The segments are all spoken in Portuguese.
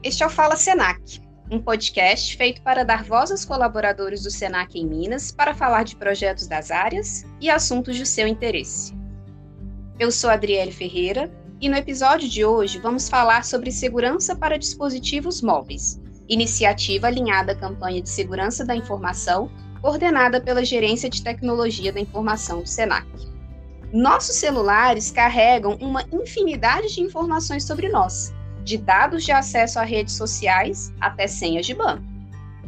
Este é o Fala Senac, um podcast feito para dar voz aos colaboradores do Senac em Minas para falar de projetos das áreas e assuntos de seu interesse. Eu sou Adriele Ferreira e no episódio de hoje vamos falar sobre segurança para dispositivos móveis, iniciativa alinhada à campanha de segurança da informação coordenada pela Gerência de Tecnologia da Informação do Senac. Nossos celulares carregam uma infinidade de informações sobre nós, de dados de acesso a redes sociais até senhas de banco.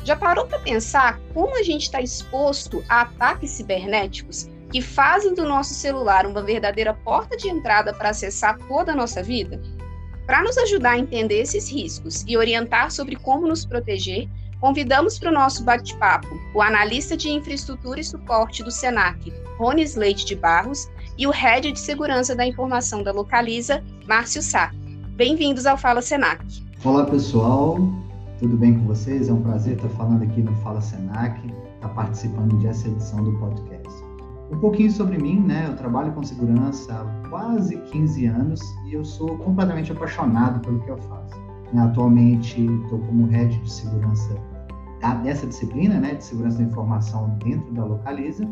Já parou para pensar como a gente está exposto a ataques cibernéticos que fazem do nosso celular uma verdadeira porta de entrada para acessar toda a nossa vida? Para nos ajudar a entender esses riscos e orientar sobre como nos proteger, convidamos para o nosso bate-papo o analista de infraestrutura e suporte do SENAC, Rony Leite de Barros, e o Head de Segurança da Informação da Localiza, Márcio Sá. Bem-vindos ao Fala Senac. Olá, pessoal. Tudo bem com vocês? É um prazer estar falando aqui no Fala Senac, estar participando dessa edição do podcast. Um pouquinho sobre mim, né? Eu trabalho com segurança há quase 15 anos e eu sou completamente apaixonado pelo que eu faço. Atualmente estou como head de segurança dessa disciplina, né, de segurança da informação dentro da Localiza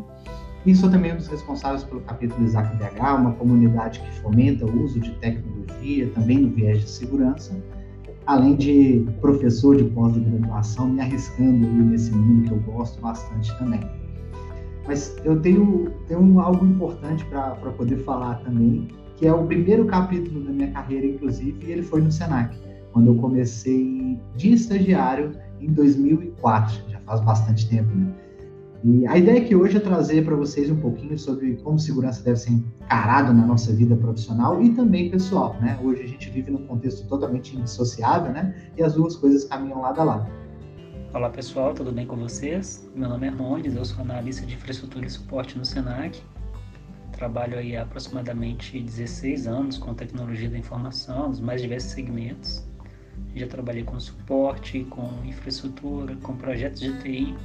e sou também um dos responsáveis pelo capítulo Isaac BH, uma comunidade que fomenta o uso de tecnologia, também no viés de segurança, além de professor de pós-graduação, me arriscando nesse mundo que eu gosto bastante também. Mas eu tenho, tenho algo importante para poder falar também, que é o primeiro capítulo da minha carreira, inclusive, e ele foi no Senac, quando eu comecei de estagiário em 2004, já faz bastante tempo, né? E a ideia aqui hoje é trazer para vocês um pouquinho sobre como segurança deve ser encarado na nossa vida profissional e também pessoal, né? Hoje a gente vive num contexto totalmente indissociável, né? E as duas coisas caminham lado a lado. Olá pessoal, tudo bem com vocês? Meu nome é Rondes, eu sou analista de infraestrutura e suporte no Senac. Trabalho aí há aproximadamente 16 anos com tecnologia da informação, nos mais diversos segmentos. Já trabalhei com suporte, com infraestrutura, com projetos de TI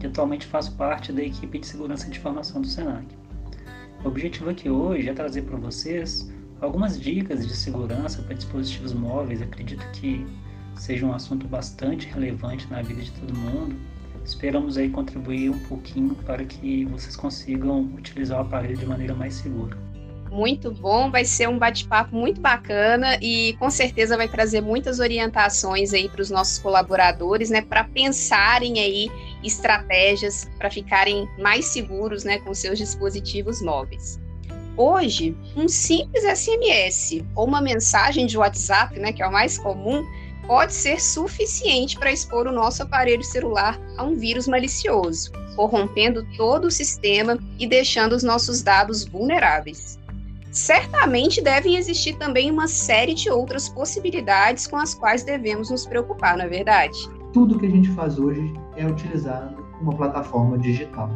e atualmente faço parte da equipe de segurança de informação do Senac. O objetivo aqui hoje é trazer para vocês algumas dicas de segurança para dispositivos móveis. Acredito que seja um assunto bastante relevante na vida de todo mundo. Esperamos aí contribuir um pouquinho para que vocês consigam utilizar o aparelho de maneira mais segura muito bom, vai ser um bate-papo muito bacana e com certeza vai trazer muitas orientações aí para os nossos colaboradores, né, para pensarem aí estratégias para ficarem mais seguros, né, com seus dispositivos móveis. Hoje, um simples SMS ou uma mensagem de WhatsApp, né, que é o mais comum, pode ser suficiente para expor o nosso aparelho celular a um vírus malicioso, corrompendo todo o sistema e deixando os nossos dados vulneráveis certamente devem existir também uma série de outras possibilidades com as quais devemos nos preocupar, não é verdade? Tudo que a gente faz hoje é utilizando uma plataforma digital.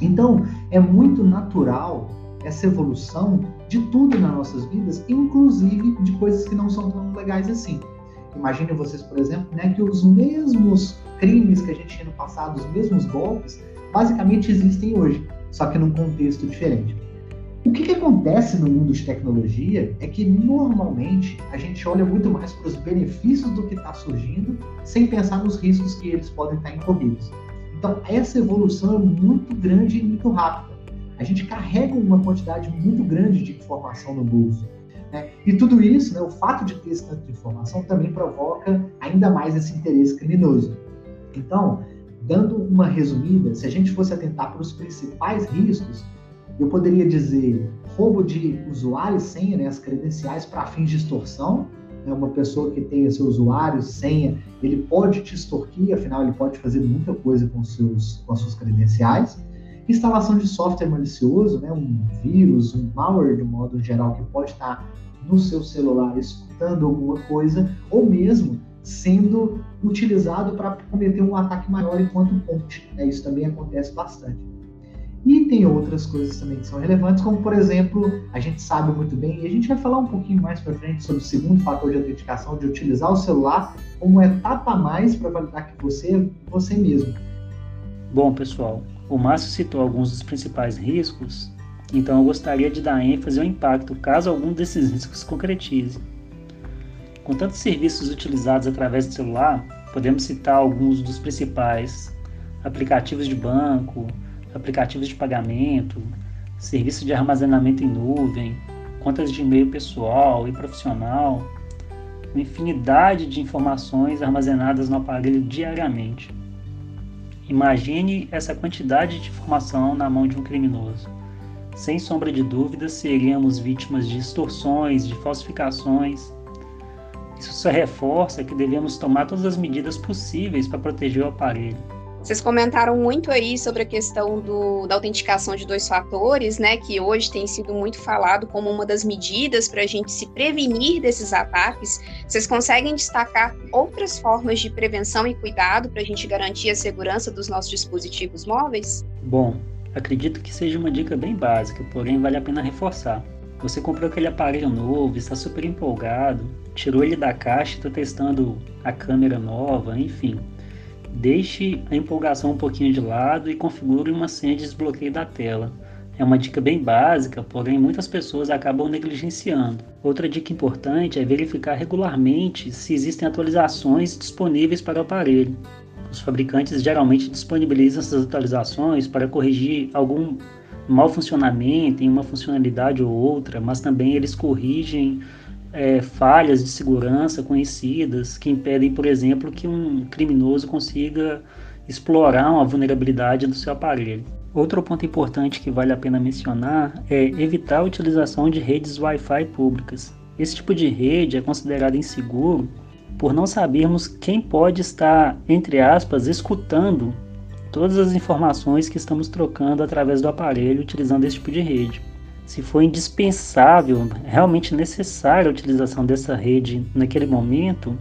Então, é muito natural essa evolução de tudo nas nossas vidas, inclusive de coisas que não são tão legais assim. Imagine vocês, por exemplo, né, que os mesmos crimes que a gente tinha no passado, os mesmos golpes, basicamente existem hoje, só que num contexto diferente. O que, que, acontece no mundo de tecnologia é que normalmente a gente olha muito mais para os benefícios do que está surgindo, sem pensar nos riscos que eles podem estar incorridos. Então, essa evolução é muito grande e muito rápida. A gente carrega uma quantidade muito grande de informação no bolso. Né? E tudo isso, né, o fato de ter esse tanto de informação, também provoca ainda mais esse interesse criminoso. Então, dando uma resumida, se a gente fosse atentar para os principais riscos, eu poderia dizer roubo de usuário e senha, né, as credenciais para fins de extorsão. Né, uma pessoa que tenha seu usuário, senha, ele pode te extorquir, afinal ele pode fazer muita coisa com, seus, com as suas credenciais. Instalação de software malicioso, né, um vírus, um malware de modo geral que pode estar no seu celular escutando alguma coisa, ou mesmo sendo utilizado para cometer um ataque maior enquanto ponte. Né? Isso também acontece bastante. E tem outras coisas também que são relevantes, como por exemplo, a gente sabe muito bem, e a gente vai falar um pouquinho mais para frente sobre o segundo fator de autenticação, de utilizar o celular como etapa a mais para validar que você é você mesmo. Bom, pessoal, o Márcio citou alguns dos principais riscos, então eu gostaria de dar ênfase ao impacto caso algum desses riscos se concretize. Com tantos serviços utilizados através do celular, podemos citar alguns dos principais: aplicativos de banco, aplicativos de pagamento, serviço de armazenamento em nuvem, contas de e-mail pessoal e profissional, uma infinidade de informações armazenadas no aparelho diariamente. Imagine essa quantidade de informação na mão de um criminoso. Sem sombra de dúvidas, seríamos vítimas de extorsões, de falsificações. Isso só reforça que devemos tomar todas as medidas possíveis para proteger o aparelho. Vocês comentaram muito aí sobre a questão do, da autenticação de dois fatores, né? Que hoje tem sido muito falado como uma das medidas para a gente se prevenir desses ataques. Vocês conseguem destacar outras formas de prevenção e cuidado para a gente garantir a segurança dos nossos dispositivos móveis? Bom, acredito que seja uma dica bem básica, porém vale a pena reforçar. Você comprou aquele aparelho novo, está super empolgado, tirou ele da caixa, está testando a câmera nova, enfim Deixe a empolgação um pouquinho de lado e configure uma senha de desbloqueio da tela. É uma dica bem básica, porém muitas pessoas acabam negligenciando. Outra dica importante é verificar regularmente se existem atualizações disponíveis para o aparelho. Os fabricantes geralmente disponibilizam essas atualizações para corrigir algum mau funcionamento em uma funcionalidade ou outra, mas também eles corrigem é, falhas de segurança conhecidas que impedem, por exemplo, que um criminoso consiga explorar uma vulnerabilidade do seu aparelho. Outro ponto importante que vale a pena mencionar é evitar a utilização de redes Wi-Fi públicas. Esse tipo de rede é considerado inseguro por não sabermos quem pode estar, entre aspas, escutando todas as informações que estamos trocando através do aparelho utilizando esse tipo de rede se for indispensável, realmente necessária a utilização dessa rede naquele momento,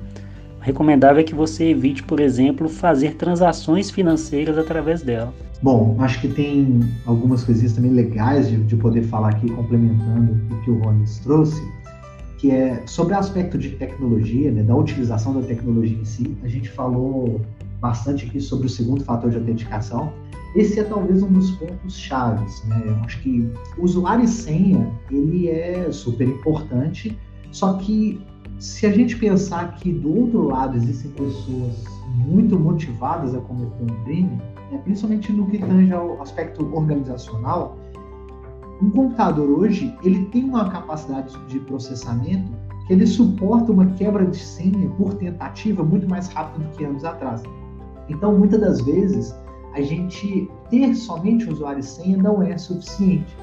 recomendável é que você evite, por exemplo, fazer transações financeiras através dela. Bom, acho que tem algumas coisinhas também legais de, de poder falar aqui, complementando o que o Ronis trouxe, que é sobre o aspecto de tecnologia, né, da utilização da tecnologia em si. A gente falou bastante aqui sobre o segundo fator de autenticação, esse é talvez um dos pontos chaves, né? Eu acho que usuário e senha, ele é super importante, só que se a gente pensar que do outro lado existem pessoas muito motivadas a cometer um crime, né, principalmente no que tange ao aspecto organizacional, um computador hoje ele tem uma capacidade de processamento que ele suporta uma quebra de senha por tentativa muito mais rápido do que anos atrás. Então, muitas das vezes, a gente ter somente usuário e senha não é suficiente.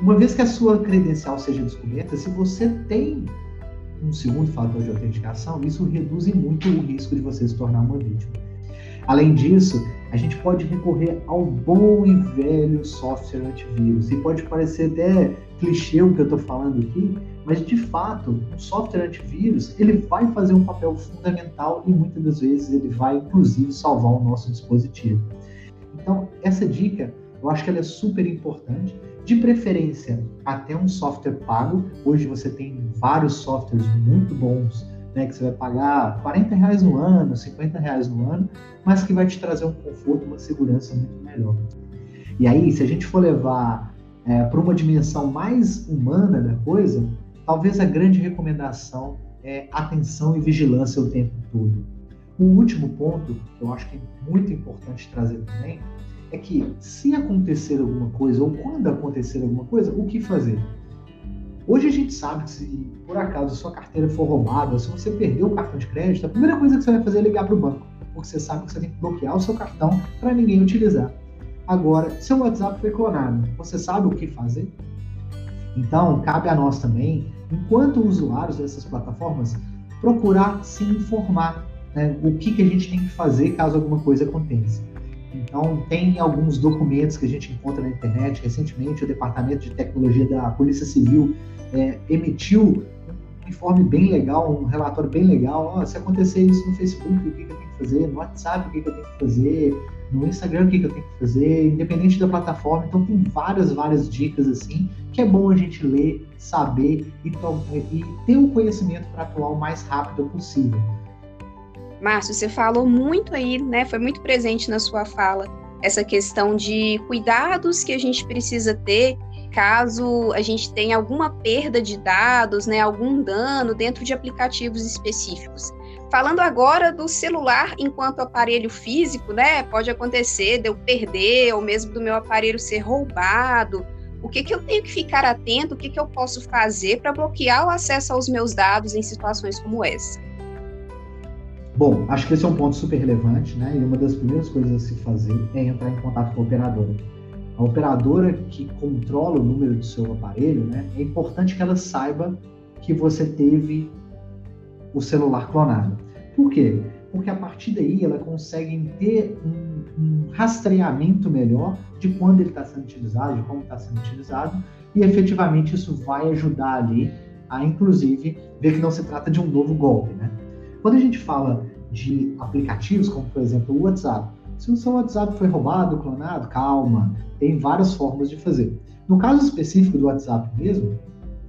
Uma vez que a sua credencial seja descoberta, se você tem um segundo fator de autenticação, isso reduz muito o risco de você se tornar uma vítima. Além disso, a gente pode recorrer ao bom e velho software antivírus. E pode parecer até clichê o que eu estou falando aqui, mas de fato, o software antivírus ele vai fazer um papel fundamental e muitas das vezes ele vai inclusive salvar o nosso dispositivo. Então, essa dica, eu acho que ela é super importante. De preferência, até um software pago. Hoje você tem vários softwares muito bons, né, que você vai pagar 40 reais no ano, 50 reais no ano, mas que vai te trazer um conforto, uma segurança muito melhor. E aí, se a gente for levar é, para uma dimensão mais humana da coisa, talvez a grande recomendação é atenção e vigilância o tempo todo. O último ponto, que eu acho que é muito importante trazer também, é que se acontecer alguma coisa, ou quando acontecer alguma coisa, o que fazer? Hoje a gente sabe que se por acaso sua carteira for roubada, se você perdeu o cartão de crédito, a primeira coisa que você vai fazer é ligar para o banco, porque você sabe que você tem que bloquear o seu cartão para ninguém utilizar. Agora, seu WhatsApp foi clonado, você sabe o que fazer? Então, cabe a nós também, enquanto usuários dessas plataformas, procurar se informar né, o que, que a gente tem que fazer caso alguma coisa aconteça. Então, tem alguns documentos que a gente encontra na internet. Recentemente, o Departamento de Tecnologia da Polícia Civil é, emitiu um informe bem legal, um relatório bem legal. Oh, se acontecer isso no Facebook, o que, que eu tenho que fazer? No WhatsApp, o que, que eu tenho que fazer? No Instagram, o que, que eu tenho que fazer? Independente da plataforma. Então, tem várias, várias dicas assim que é bom a gente ler, saber e, e ter o conhecimento para atuar o mais rápido possível. Márcio, você falou muito aí, né? Foi muito presente na sua fala essa questão de cuidados que a gente precisa ter caso a gente tenha alguma perda de dados, né, algum dano dentro de aplicativos específicos. Falando agora do celular enquanto aparelho físico, né? Pode acontecer de eu perder, ou mesmo do meu aparelho ser roubado. O que, que eu tenho que ficar atento? O que, que eu posso fazer para bloquear o acesso aos meus dados em situações como essa? Bom, acho que esse é um ponto super relevante, né? E uma das primeiras coisas a se fazer é entrar em contato com a operadora. A operadora que controla o número do seu aparelho, né? É importante que ela saiba que você teve o celular clonado. Por quê? Porque a partir daí ela consegue ter um, um rastreamento melhor de quando ele está sendo utilizado, de como está sendo utilizado, e efetivamente isso vai ajudar ali a, inclusive, ver que não se trata de um novo golpe. Né? Quando a gente fala de aplicativos, como por exemplo o WhatsApp, se o seu WhatsApp foi roubado, clonado, calma, tem várias formas de fazer. No caso específico do WhatsApp mesmo,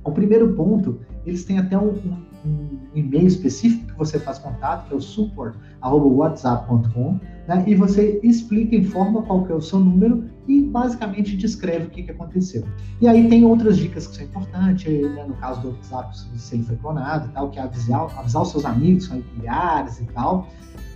o primeiro ponto, eles têm até um, um um e-mail específico que você faz contato, que é o support.whatsapp.com, né? e você explica, informa qual que é o seu número e basicamente descreve o que, que aconteceu. E aí tem outras dicas que são importantes, né? no caso do WhatsApp, se ele foi clonado e tal, que é avisar, avisar os seus amigos, familiares e tal.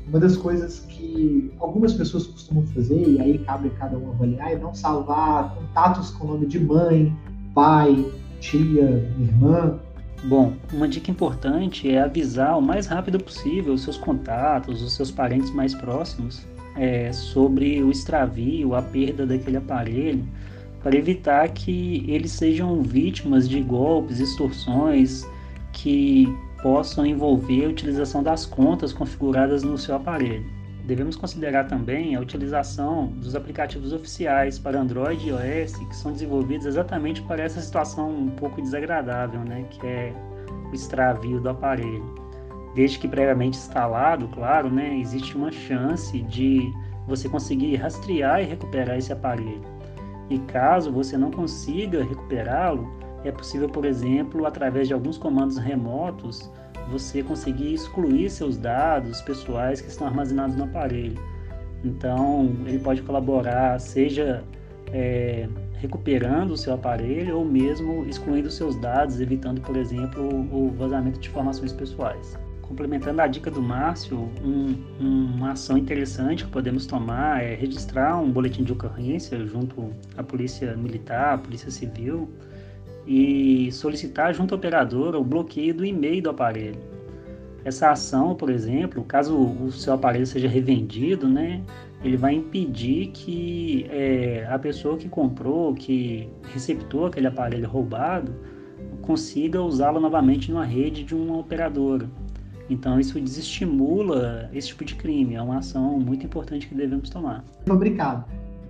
Uma das coisas que algumas pessoas costumam fazer, e aí cabe a cada um avaliar, é não salvar contatos com o nome de mãe, pai, tia, irmã, Bom, uma dica importante é avisar o mais rápido possível os seus contatos, os seus parentes mais próximos é, sobre o extravio, a perda daquele aparelho, para evitar que eles sejam vítimas de golpes, extorsões que possam envolver a utilização das contas configuradas no seu aparelho. Devemos considerar também a utilização dos aplicativos oficiais para Android e iOS que são desenvolvidos exatamente para essa situação um pouco desagradável, né, que é o extravio do aparelho. Desde que previamente instalado, claro, né, existe uma chance de você conseguir rastrear e recuperar esse aparelho. E caso você não consiga recuperá-lo, é possível, por exemplo, através de alguns comandos remotos, você conseguir excluir seus dados pessoais que estão armazenados no aparelho. Então, ele pode colaborar, seja é, recuperando o seu aparelho ou mesmo excluindo seus dados, evitando, por exemplo, o vazamento de informações pessoais. Complementando a dica do Márcio, um, uma ação interessante que podemos tomar é registrar um boletim de ocorrência junto à Polícia Militar, à Polícia Civil, e solicitar junto à operadora o bloqueio do e-mail do aparelho. Essa ação, por exemplo, caso o seu aparelho seja revendido, né, ele vai impedir que é, a pessoa que comprou, que receptou aquele aparelho roubado, consiga usá-lo novamente numa rede de uma operadora. Então isso desestimula esse tipo de crime. É uma ação muito importante que devemos tomar. Obrigado.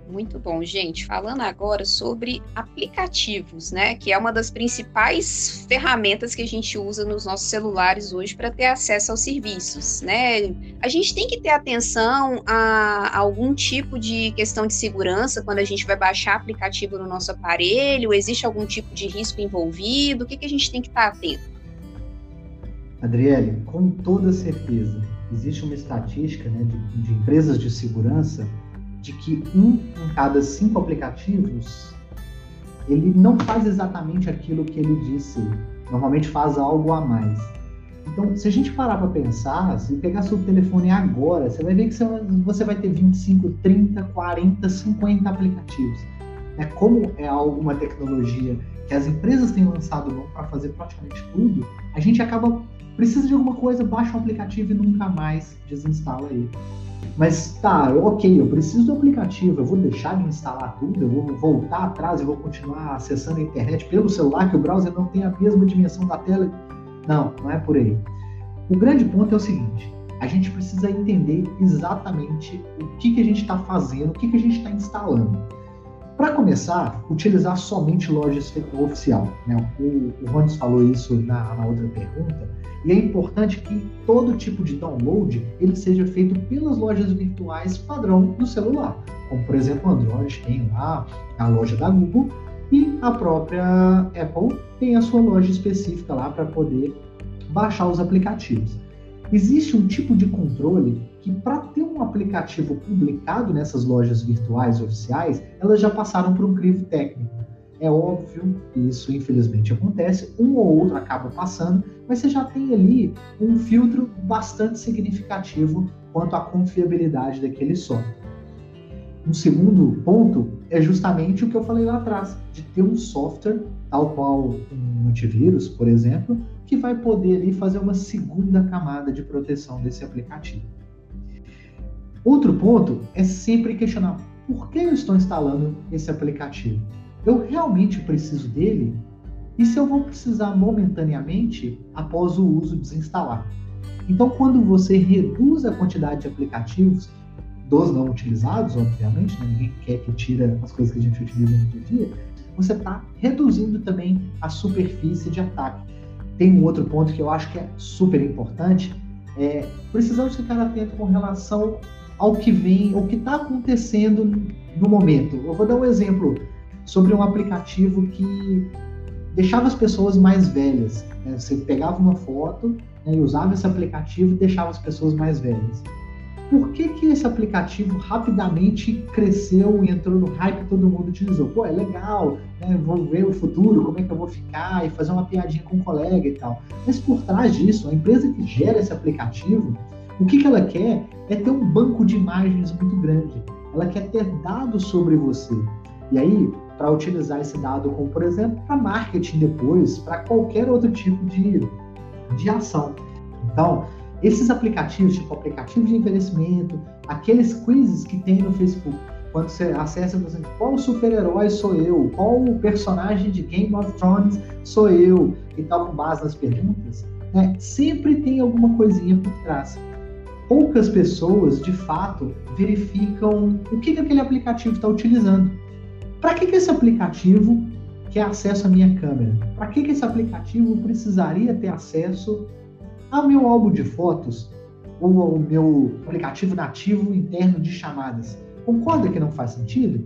Muito bom, gente. Falando agora sobre aplicativos, né? Que é uma das principais ferramentas que a gente usa nos nossos celulares hoje para ter acesso aos serviços, né? A gente tem que ter atenção a algum tipo de questão de segurança quando a gente vai baixar aplicativo no nosso aparelho. Existe algum tipo de risco envolvido? O que, que a gente tem que estar atento? Adriele, com toda certeza, existe uma estatística né, de, de empresas de segurança de que um em cada cinco aplicativos ele não faz exatamente aquilo que ele disse, normalmente faz algo a mais. Então, se a gente parar para pensar, se pegar seu telefone agora, você vai ver que você vai ter 25, 30, 40, 50 aplicativos. É como é alguma tecnologia que as empresas têm lançado para fazer praticamente tudo, a gente acaba precisa de alguma coisa, baixa o aplicativo e nunca mais desinstala ele. Mas tá, ok, eu preciso do aplicativo, eu vou deixar de instalar tudo, eu vou voltar atrás, eu vou continuar acessando a internet pelo celular, que o browser não tem a mesma dimensão da tela. Não, não é por aí. O grande ponto é o seguinte: a gente precisa entender exatamente o que, que a gente está fazendo, o que, que a gente está instalando. Para começar, utilizar somente lojas oficial. Né? O, o falou isso na, na outra pergunta e é importante que todo tipo de download ele seja feito pelas lojas virtuais padrão do celular, como por exemplo o Android tem lá a loja da Google e a própria Apple tem a sua loja específica lá para poder baixar os aplicativos. Existe um tipo de controle que para ter um aplicativo publicado nessas lojas virtuais oficiais, elas já passaram por um crivo técnico. É óbvio que isso infelizmente acontece, um ou outro acaba passando, mas você já tem ali um filtro bastante significativo quanto à confiabilidade daquele software. Um segundo ponto é justamente o que eu falei lá atrás, de ter um software, tal qual um antivírus, por exemplo, que vai poder ali fazer uma segunda camada de proteção desse aplicativo. Outro ponto é sempre questionar por que eu estou instalando esse aplicativo? Eu realmente preciso dele? E se eu vou precisar momentaneamente após o uso desinstalar? Então, quando você reduz a quantidade de aplicativos, dos não utilizados, obviamente, né? ninguém quer que tire as coisas que a gente utiliza no dia a dia, você está reduzindo também a superfície de ataque. Tem um outro ponto que eu acho que é super importante, é, precisamos ficar atento com relação ao que vem, ao que está acontecendo no momento. Eu vou dar um exemplo sobre um aplicativo que deixava as pessoas mais velhas. Né? Você pegava uma foto né, e usava esse aplicativo e deixava as pessoas mais velhas. Por que, que esse aplicativo rapidamente cresceu e entrou no hype e todo mundo utilizou? Pô, é legal, né? vou ver o futuro, como é que eu vou ficar e fazer uma piadinha com um colega e tal. Mas por trás disso, a empresa que gera esse aplicativo, o que, que ela quer é ter um banco de imagens muito grande. Ela quer ter dados sobre você. E aí, para utilizar esse dado, como por exemplo, para marketing depois, para qualquer outro tipo de, de ação. Então, esses aplicativos, tipo aplicativo de envelhecimento, aqueles quizzes que tem no Facebook, quando você acessa, por exemplo, qual super-herói sou eu, qual o personagem de Game of Thrones sou eu, e tal, com base nas perguntas, né, sempre tem alguma coisinha por trás. Poucas pessoas, de fato, verificam o que, que aquele aplicativo está utilizando. Para que, que esse aplicativo quer acesso à minha câmera? Para que, que esse aplicativo precisaria ter acesso ao meu álbum de fotos ou ao meu aplicativo nativo interno de chamadas. Concorda que não faz sentido?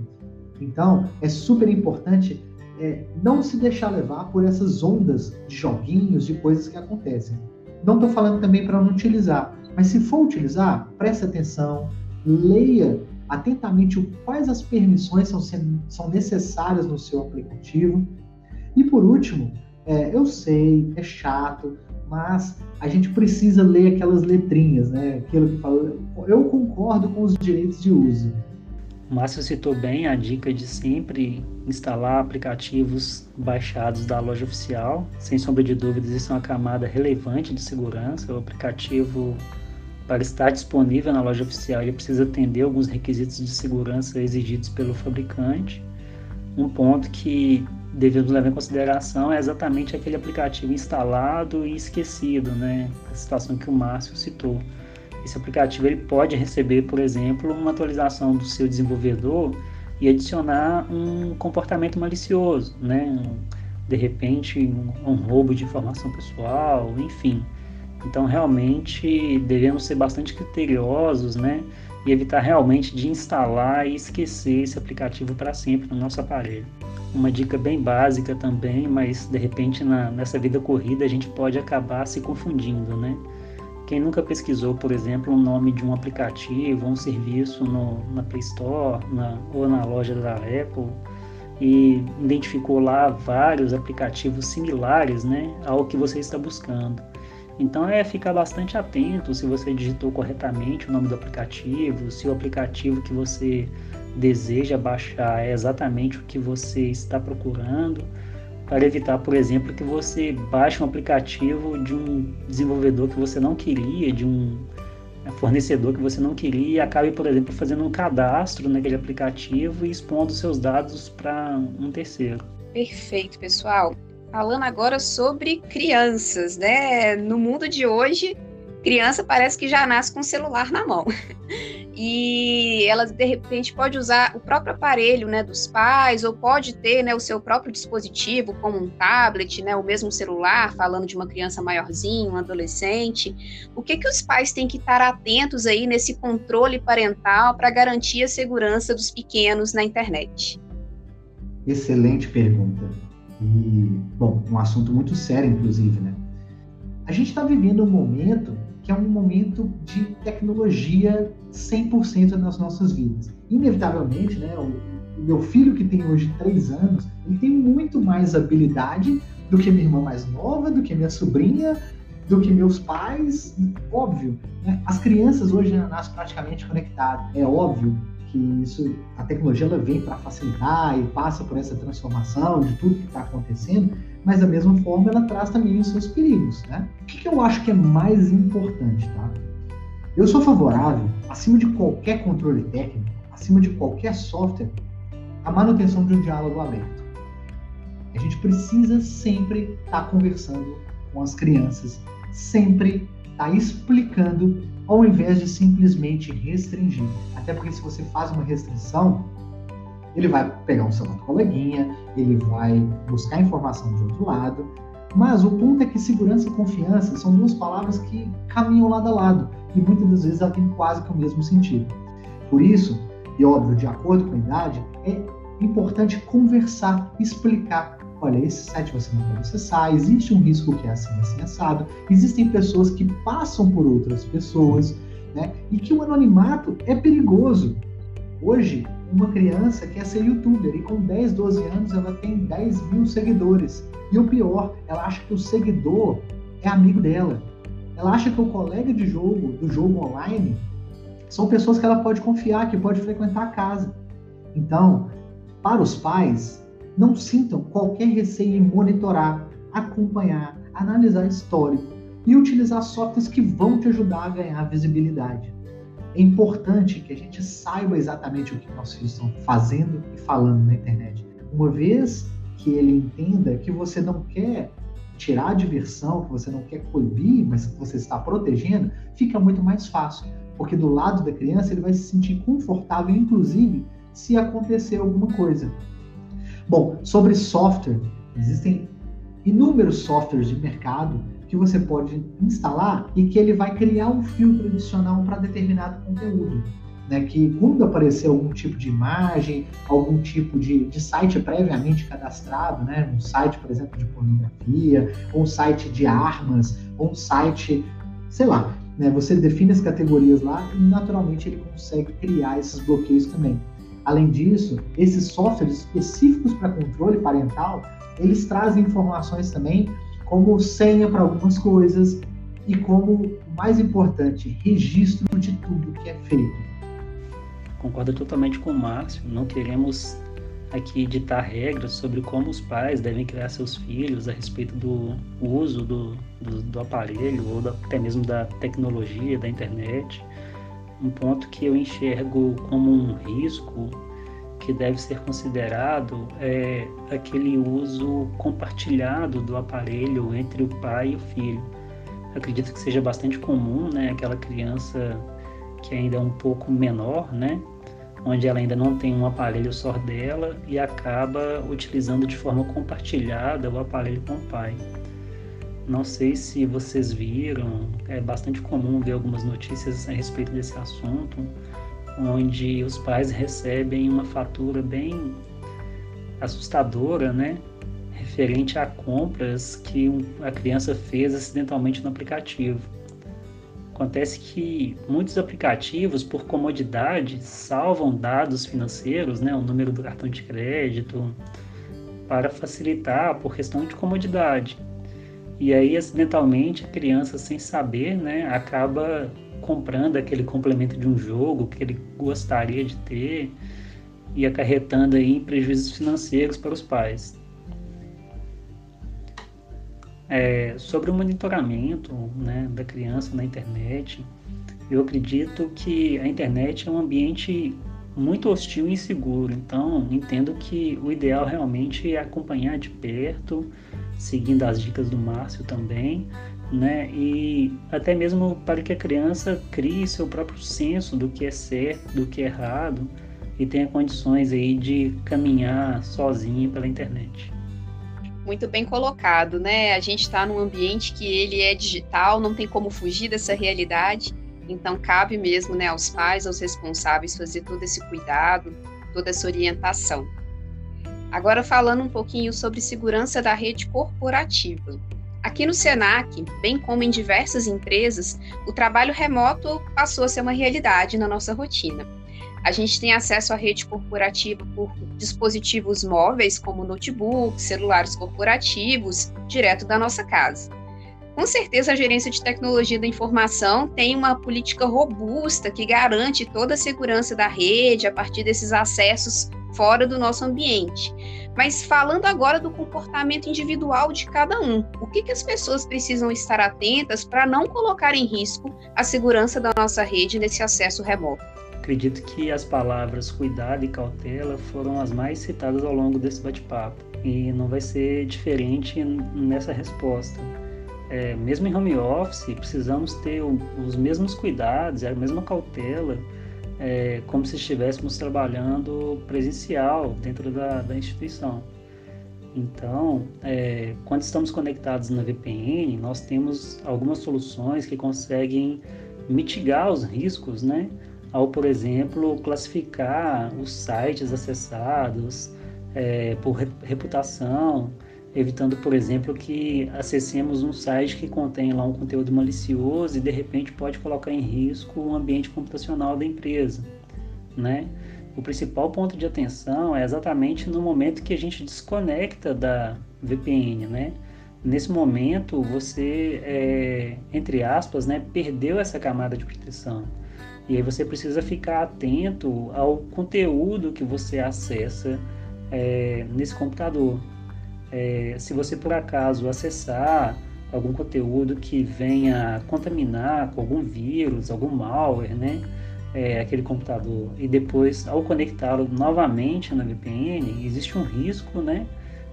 Então, é super importante é, não se deixar levar por essas ondas de joguinhos, de coisas que acontecem. Não estou falando também para não utilizar, mas se for utilizar, preste atenção, leia atentamente quais as permissões são, são necessárias no seu aplicativo. E por último, é, eu sei, é chato, mas a gente precisa ler aquelas letrinhas, né? Aquilo que fala, eu concordo com os direitos de uso. O Márcio citou bem a dica de sempre instalar aplicativos baixados da loja oficial. Sem sombra de dúvidas, isso é uma camada relevante de segurança. O aplicativo, para estar disponível na loja oficial, ele precisa atender alguns requisitos de segurança exigidos pelo fabricante. Um ponto que devemos levar em consideração é exatamente aquele aplicativo instalado e esquecido, né? A situação que o Márcio citou. Esse aplicativo ele pode receber, por exemplo, uma atualização do seu desenvolvedor e adicionar um comportamento malicioso, né? De repente, um, um roubo de informação pessoal, enfim. Então, realmente, devemos ser bastante criteriosos, né? E evitar realmente de instalar e esquecer esse aplicativo para sempre no nosso aparelho uma dica bem básica também, mas de repente na, nessa vida corrida a gente pode acabar se confundindo, né? Quem nunca pesquisou, por exemplo, o nome de um aplicativo, um serviço no, na Play Store na, ou na loja da Apple e identificou lá vários aplicativos similares né, ao que você está buscando. Então é ficar bastante atento se você digitou corretamente o nome do aplicativo, se o aplicativo que você deseja baixar é exatamente o que você está procurando, para evitar, por exemplo, que você baixe um aplicativo de um desenvolvedor que você não queria, de um né, fornecedor que você não queria e acabe, por exemplo, fazendo um cadastro naquele aplicativo e expondo seus dados para um terceiro. Perfeito, pessoal. Falando agora sobre crianças, né? No mundo de hoje, criança parece que já nasce com o celular na mão. e ela de repente pode usar o próprio aparelho né, dos pais, ou pode ter né, o seu próprio dispositivo, como um tablet, né, o mesmo celular, falando de uma criança maiorzinha, um adolescente. O que, que os pais têm que estar atentos aí nesse controle parental para garantir a segurança dos pequenos na internet? Excelente pergunta. E, bom, um assunto muito sério, inclusive, né? A gente está vivendo um momento que é um momento de tecnologia 100% nas nossas vidas. Inevitavelmente, né, o, meu filho que tem hoje três anos, ele tem muito mais habilidade do que minha irmã mais nova, do que minha sobrinha, do que meus pais. Óbvio, né? as crianças hoje nascem praticamente conectadas. É óbvio que isso, a tecnologia ela vem para facilitar e passa por essa transformação de tudo que está acontecendo, mas da mesma forma ela traz também os seus perigos, né? O que, que eu acho que é mais importante, tá? Eu sou favorável, acima de qualquer controle técnico, acima de qualquer software, a manutenção de um diálogo aberto. A gente precisa sempre estar tá conversando com as crianças, sempre estar tá explicando, ao invés de simplesmente restringir. Até porque se você faz uma restrição, ele vai pegar um celular do coleguinha, ele vai buscar informação de outro lado. Mas o ponto é que segurança e confiança são duas palavras que caminham lado a lado e muitas das vezes ela tem quase que o mesmo sentido. Por isso, e óbvio, de acordo com a idade, é importante conversar, explicar. Olha, esse site você não pode acessar, existe um risco que é assim, assim, assado, existem pessoas que passam por outras pessoas, né? E que o anonimato é perigoso. Hoje, uma criança quer ser youtuber e com 10, 12 anos ela tem 10 mil seguidores. E o pior, ela acha que o seguidor é amigo dela. Ela acha que o colega de jogo, do jogo online, são pessoas que ela pode confiar, que pode frequentar a casa. Então, para os pais, não sintam qualquer receio em monitorar, acompanhar, analisar histórico e utilizar softwares que vão te ajudar a ganhar visibilidade. É importante que a gente saiba exatamente o que nossos filhos estão fazendo e falando na internet. Uma vez que ele entenda que você não quer tirar a diversão, que você não quer coibir, mas que você está protegendo, fica muito mais fácil. Porque do lado da criança ele vai se sentir confortável, inclusive se acontecer alguma coisa. Bom, sobre software, existem inúmeros softwares de mercado que você pode instalar e que ele vai criar um filtro adicional para determinado conteúdo né, que quando aparecer algum tipo de imagem, algum tipo de, de site previamente cadastrado, né, um site, por exemplo, de pornografia, ou um site de armas, ou um site, sei lá, né, você define as categorias lá e naturalmente ele consegue criar esses bloqueios também. Além disso, esses softwares específicos para controle parental, eles trazem informações também como senha para algumas coisas e como, mais importante, registro de tudo que é feito concordo totalmente com o Márcio. Não queremos aqui ditar regras sobre como os pais devem criar seus filhos a respeito do uso do, do, do aparelho ou da, até mesmo da tecnologia, da internet. Um ponto que eu enxergo como um risco que deve ser considerado é aquele uso compartilhado do aparelho entre o pai e o filho. acredito que seja bastante comum, né, aquela criança que ainda é um pouco menor, né? Onde ela ainda não tem um aparelho só dela e acaba utilizando de forma compartilhada o aparelho com o pai. Não sei se vocês viram, é bastante comum ver algumas notícias a respeito desse assunto, onde os pais recebem uma fatura bem assustadora, né? Referente a compras que a criança fez acidentalmente no aplicativo. Acontece que muitos aplicativos, por comodidade, salvam dados financeiros, né, o número do cartão de crédito, para facilitar por questão de comodidade. E aí, acidentalmente, a criança, sem saber, né, acaba comprando aquele complemento de um jogo que ele gostaria de ter e acarretando aí em prejuízos financeiros para os pais. É, sobre o monitoramento né, da criança na internet, eu acredito que a internet é um ambiente muito hostil e inseguro. Então, entendo que o ideal realmente é acompanhar de perto, seguindo as dicas do Márcio também, né? E até mesmo para que a criança crie seu próprio senso do que é certo, do que é errado e tenha condições aí de caminhar sozinha pela internet muito bem colocado, né? A gente está num ambiente que ele é digital, não tem como fugir dessa realidade. Então cabe mesmo, né, aos pais, aos responsáveis fazer todo esse cuidado, toda essa orientação. Agora falando um pouquinho sobre segurança da rede corporativa. Aqui no Senac, bem como em diversas empresas, o trabalho remoto passou a ser uma realidade na nossa rotina. A gente tem acesso à rede corporativa por dispositivos móveis, como notebooks, celulares corporativos, direto da nossa casa. Com certeza, a gerência de tecnologia da informação tem uma política robusta que garante toda a segurança da rede a partir desses acessos fora do nosso ambiente. Mas falando agora do comportamento individual de cada um, o que, que as pessoas precisam estar atentas para não colocar em risco a segurança da nossa rede nesse acesso remoto? Acredito que as palavras cuidado e cautela foram as mais citadas ao longo desse bate-papo e não vai ser diferente nessa resposta é, mesmo em home office, precisamos ter os mesmos cuidados, a mesma cautela, é, como se estivéssemos trabalhando presencial dentro da, da instituição. Então, é, quando estamos conectados na VPN, nós temos algumas soluções que conseguem mitigar os riscos, né? Ao, por exemplo, classificar os sites acessados é, por reputação, evitando, por exemplo, que acessemos um site que contém lá um conteúdo malicioso e de repente pode colocar em risco o ambiente computacional da empresa, né? O principal ponto de atenção é exatamente no momento que a gente desconecta da VPN, né? Nesse momento, você, é, entre aspas, né, perdeu essa camada de proteção. E aí você precisa ficar atento ao conteúdo que você acessa é, nesse computador. É, se você por acaso acessar algum conteúdo que venha contaminar com algum vírus, algum malware, né? É, aquele computador e depois ao conectá-lo novamente na VPN existe um risco, né?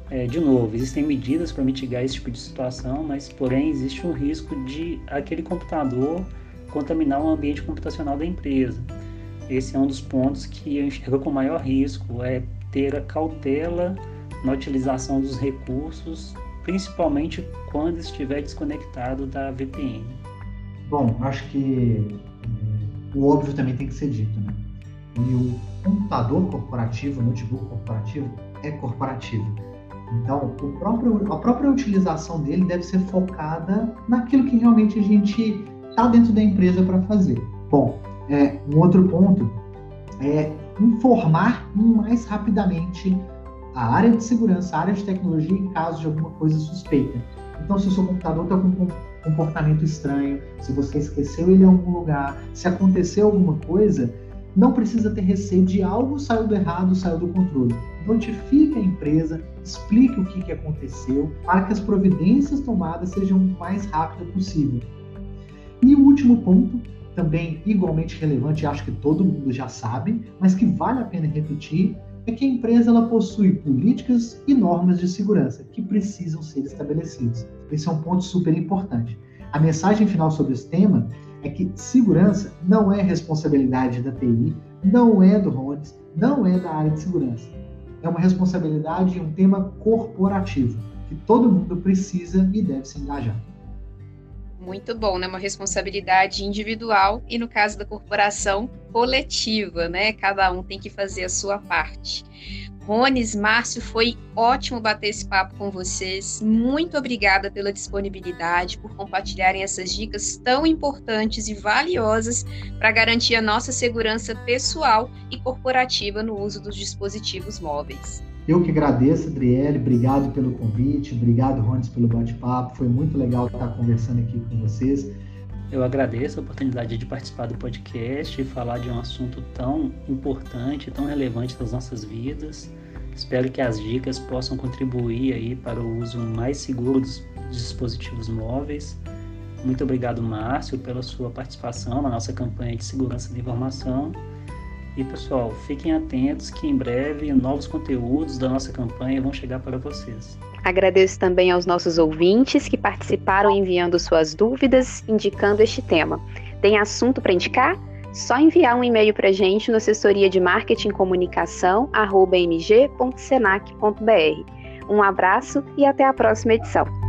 É, de novo, existem medidas para mitigar esse tipo de situação, mas porém existe um risco de aquele computador contaminar o ambiente computacional da empresa. Esse é um dos pontos que eu enxergo com maior risco, é ter a cautela na utilização dos recursos, principalmente quando estiver desconectado da VPN. Bom, acho que eh, o óbvio também tem que ser dito, né? E o computador corporativo, o notebook corporativo, é corporativo. Então, próprio, a própria utilização dele deve ser focada naquilo que realmente a gente está dentro da empresa para fazer. Bom, é, um outro ponto é informar mais rapidamente a área de segurança, a área de tecnologia em caso de alguma coisa suspeita. Então, se o seu computador está com um comportamento estranho, se você esqueceu ele em algum lugar, se aconteceu alguma coisa, não precisa ter receio de algo saiu do errado, saiu do controle. Notifique a empresa, explique o que, que aconteceu, para que as providências tomadas sejam o mais rápido possível. E o último ponto, também igualmente relevante, acho que todo mundo já sabe, mas que vale a pena repetir, é que a empresa ela possui políticas e normas de segurança que precisam ser estabelecidas. Esse é um ponto super importante. A mensagem final sobre esse tema é que segurança não é responsabilidade da TI, não é do Rones, não é da área de segurança. É uma responsabilidade e um tema corporativo que todo mundo precisa e deve se engajar. Muito bom, né? Uma responsabilidade individual e, no caso da corporação, coletiva, né? Cada um tem que fazer a sua parte. Rones, Márcio, foi ótimo bater esse papo com vocês. Muito obrigada pela disponibilidade, por compartilharem essas dicas tão importantes e valiosas para garantir a nossa segurança pessoal e corporativa no uso dos dispositivos móveis. Eu que agradeço, Adriele, obrigado pelo convite, obrigado, Rones, pelo bate-papo. Foi muito legal estar conversando aqui com vocês. Eu agradeço a oportunidade de participar do podcast e falar de um assunto tão importante, tão relevante das nossas vidas. Espero que as dicas possam contribuir aí para o uso mais seguro dos dispositivos móveis. Muito obrigado, Márcio, pela sua participação na nossa campanha de segurança da informação. E pessoal, fiquem atentos que em breve novos conteúdos da nossa campanha vão chegar para vocês. Agradeço também aos nossos ouvintes que participaram enviando suas dúvidas, indicando este tema. Tem assunto para indicar? Só enviar um e-mail para a gente no assessoria de marketing comunicação mg.senac.br. Um abraço e até a próxima edição.